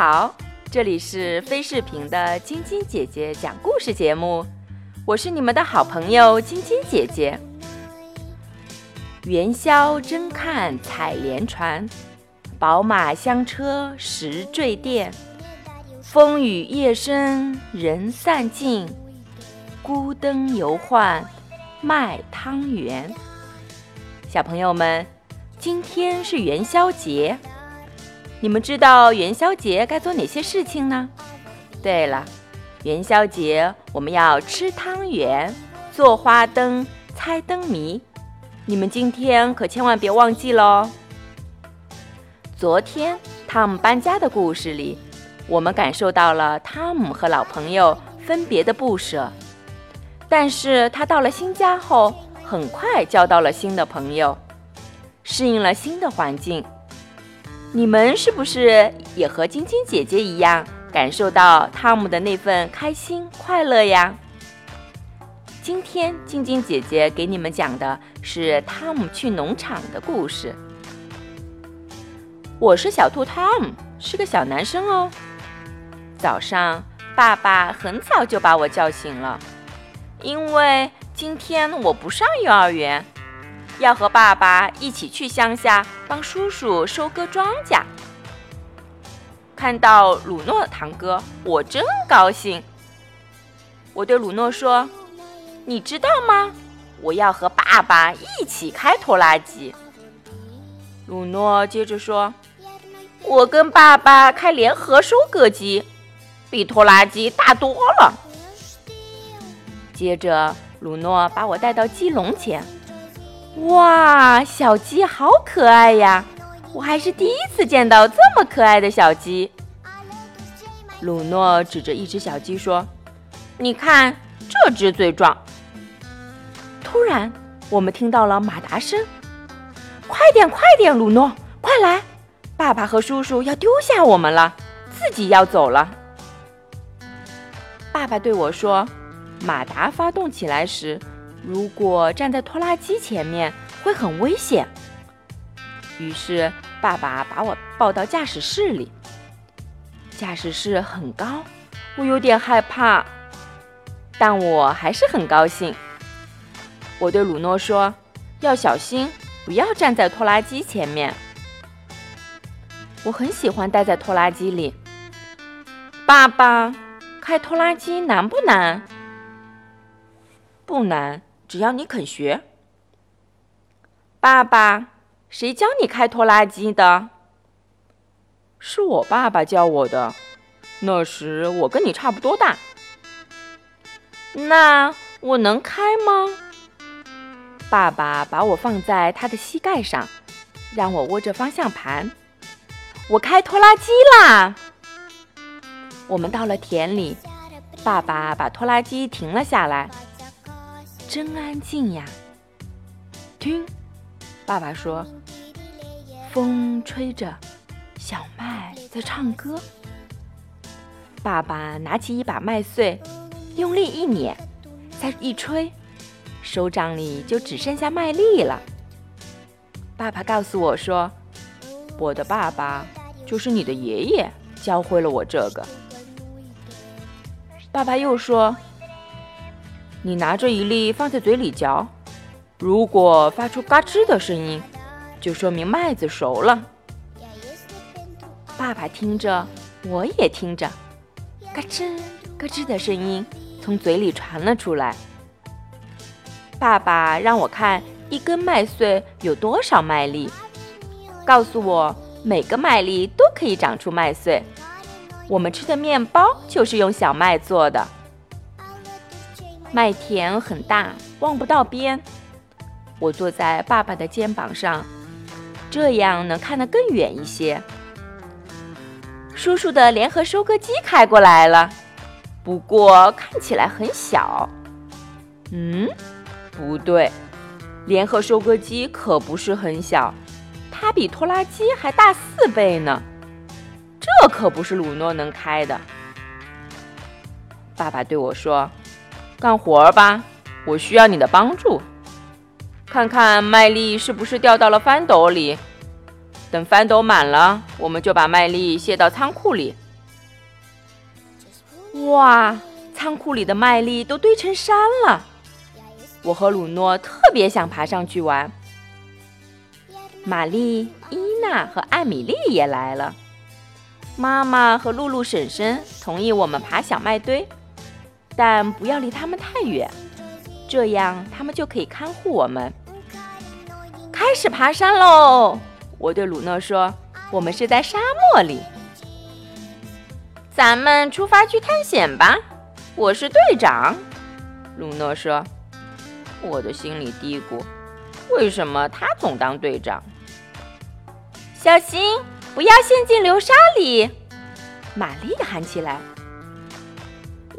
好这里是非视频的晶晶姐姐讲故事节目，我是你们的好朋友晶晶姐姐。元宵真看采莲船，宝马香车时坠电。风雨夜深人散尽，孤灯犹唤卖汤圆。小朋友们，今天是元宵节。你们知道元宵节该做哪些事情呢？对了，元宵节我们要吃汤圆、做花灯、猜灯谜。你们今天可千万别忘记喽！昨天汤姆搬家的故事里，我们感受到了汤姆和老朋友分别的不舍，但是他到了新家后，很快交到了新的朋友，适应了新的环境。你们是不是也和晶晶姐姐一样，感受到汤姆的那份开心快乐呀？今天晶晶姐姐给你们讲的是汤姆去农场的故事。我是小兔汤姆，是个小男生哦。早上，爸爸很早就把我叫醒了，因为今天我不上幼儿园。要和爸爸一起去乡下帮叔叔收割庄稼。看到鲁诺堂哥，我真高兴。我对鲁诺说：“你知道吗？我要和爸爸一起开拖拉机。”鲁诺接着说：“我跟爸爸开联合收割机，比拖拉机大多了。”接着，鲁诺把我带到鸡笼前。哇，小鸡好可爱呀！我还是第一次见到这么可爱的小鸡。鲁诺指着一只小鸡说：“你看，这只最壮。”突然，我们听到了马达声，“快点，快点，鲁诺，快来！爸爸和叔叔要丢下我们了，自己要走了。”爸爸对我说：“马达发动起来时。”如果站在拖拉机前面会很危险，于是爸爸把我抱到驾驶室里。驾驶室很高，我有点害怕，但我还是很高兴。我对鲁诺说：“要小心，不要站在拖拉机前面。”我很喜欢待在拖拉机里。爸爸，开拖拉机难不难？不难。只要你肯学，爸爸，谁教你开拖拉机的？是我爸爸教我的。那时我跟你差不多大。那我能开吗？爸爸把我放在他的膝盖上，让我握着方向盘。我开拖拉机啦！我们到了田里，爸爸把拖拉机停了下来。真安静呀！听，爸爸说，风吹着，小麦在唱歌。爸爸拿起一把麦穗，用力一碾，再一吹，手掌里就只剩下麦粒了。爸爸告诉我说：“我的爸爸就是你的爷爷，教会了我这个。”爸爸又说。你拿着一粒放在嘴里嚼，如果发出嘎吱的声音，就说明麦子熟了。爸爸听着，我也听着，嘎吱嘎吱的声音从嘴里传了出来。爸爸让我看一根麦穗有多少麦粒，告诉我每个麦粒都可以长出麦穗。我们吃的面包就是用小麦做的。麦田很大，望不到边。我坐在爸爸的肩膀上，这样能看得更远一些。叔叔的联合收割机开过来了，不过看起来很小。嗯，不对，联合收割机可不是很小，它比拖拉机还大四倍呢。这可不是鲁诺能开的。爸爸对我说。干活吧，我需要你的帮助。看看麦粒是不是掉到了翻斗里。等翻斗满了，我们就把麦粒卸到仓库里。哇，仓库里的麦粒都堆成山了。我和鲁诺特别想爬上去玩。玛丽、伊娜和艾米丽也来了。妈妈和露露婶婶同意我们爬小麦堆，但不要离他们太远，这样他们就可以看护我们。开始爬山喽！我对鲁诺说：“我们是在沙漠里，咱们出发去探险吧。”我是队长，鲁诺说。我的心里嘀咕：为什么他总当队长？小心，不要陷进流沙里！玛丽喊起来。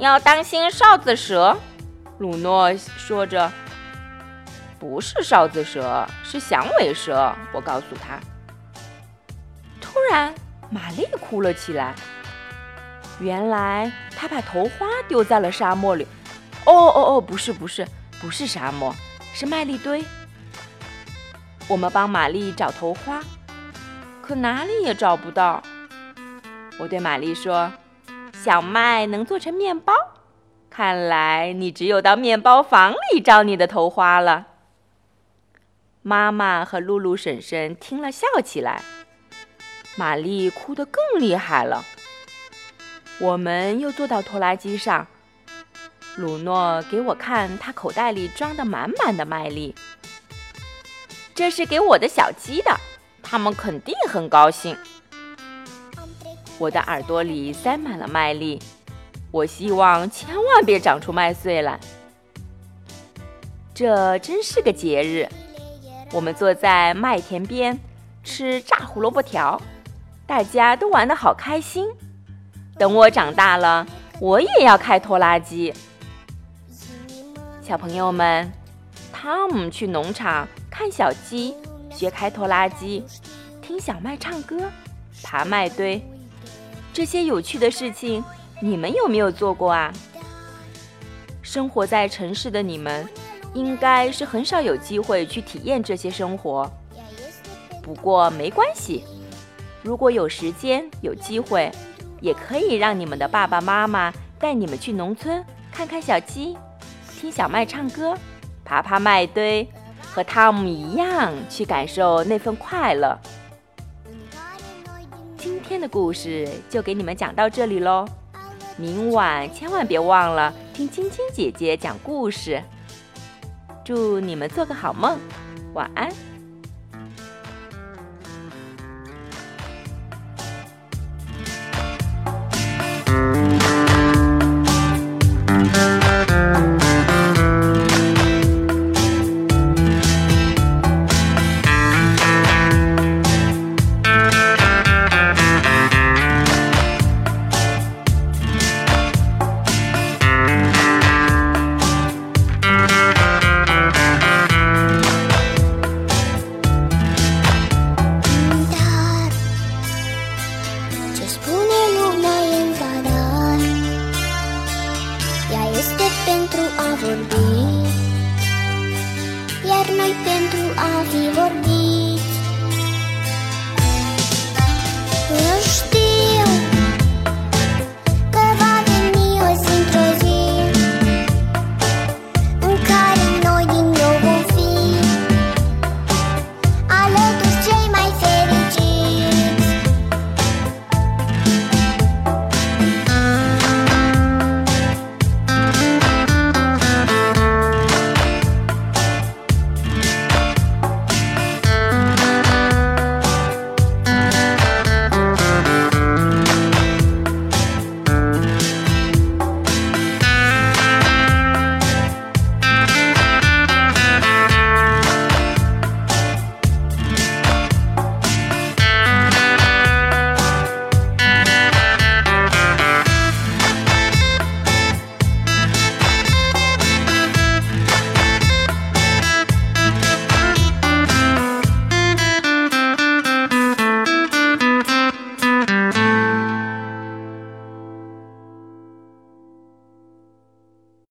要当心哨子蛇，鲁诺说着。不是哨子蛇，是响尾蛇。我告诉他。突然，玛丽哭了起来。原来她把头花丢在了沙漠里。哦哦哦，不是不是。不是沙漠，是麦粒堆。我们帮玛丽找头花，可哪里也找不到。我对玛丽说：“小麦能做成面包，看来你只有到面包房里找你的头花了。”妈妈和露露婶婶听了笑起来，玛丽哭得更厉害了。我们又坐到拖拉机上。鲁诺给我看他口袋里装的满满的麦粒，这是给我的小鸡的，它们肯定很高兴。我的耳朵里塞满了麦粒，我希望千万别长出麦穗来。这真是个节日，我们坐在麦田边吃炸胡萝卜条，大家都玩得好开心。等我长大了，我也要开拖拉机。小朋友们，汤姆去农场看小鸡，学开拖拉机，听小麦唱歌，爬麦堆，这些有趣的事情，你们有没有做过啊？生活在城市的你们，应该是很少有机会去体验这些生活。不过没关系，如果有时间有机会，也可以让你们的爸爸妈妈带你们去农村看看小鸡。听小麦唱歌，爬爬麦堆，和汤姆一样去感受那份快乐。今天的故事就给你们讲到这里喽，明晚千万别忘了听青青姐姐讲故事。祝你们做个好梦，晚安。and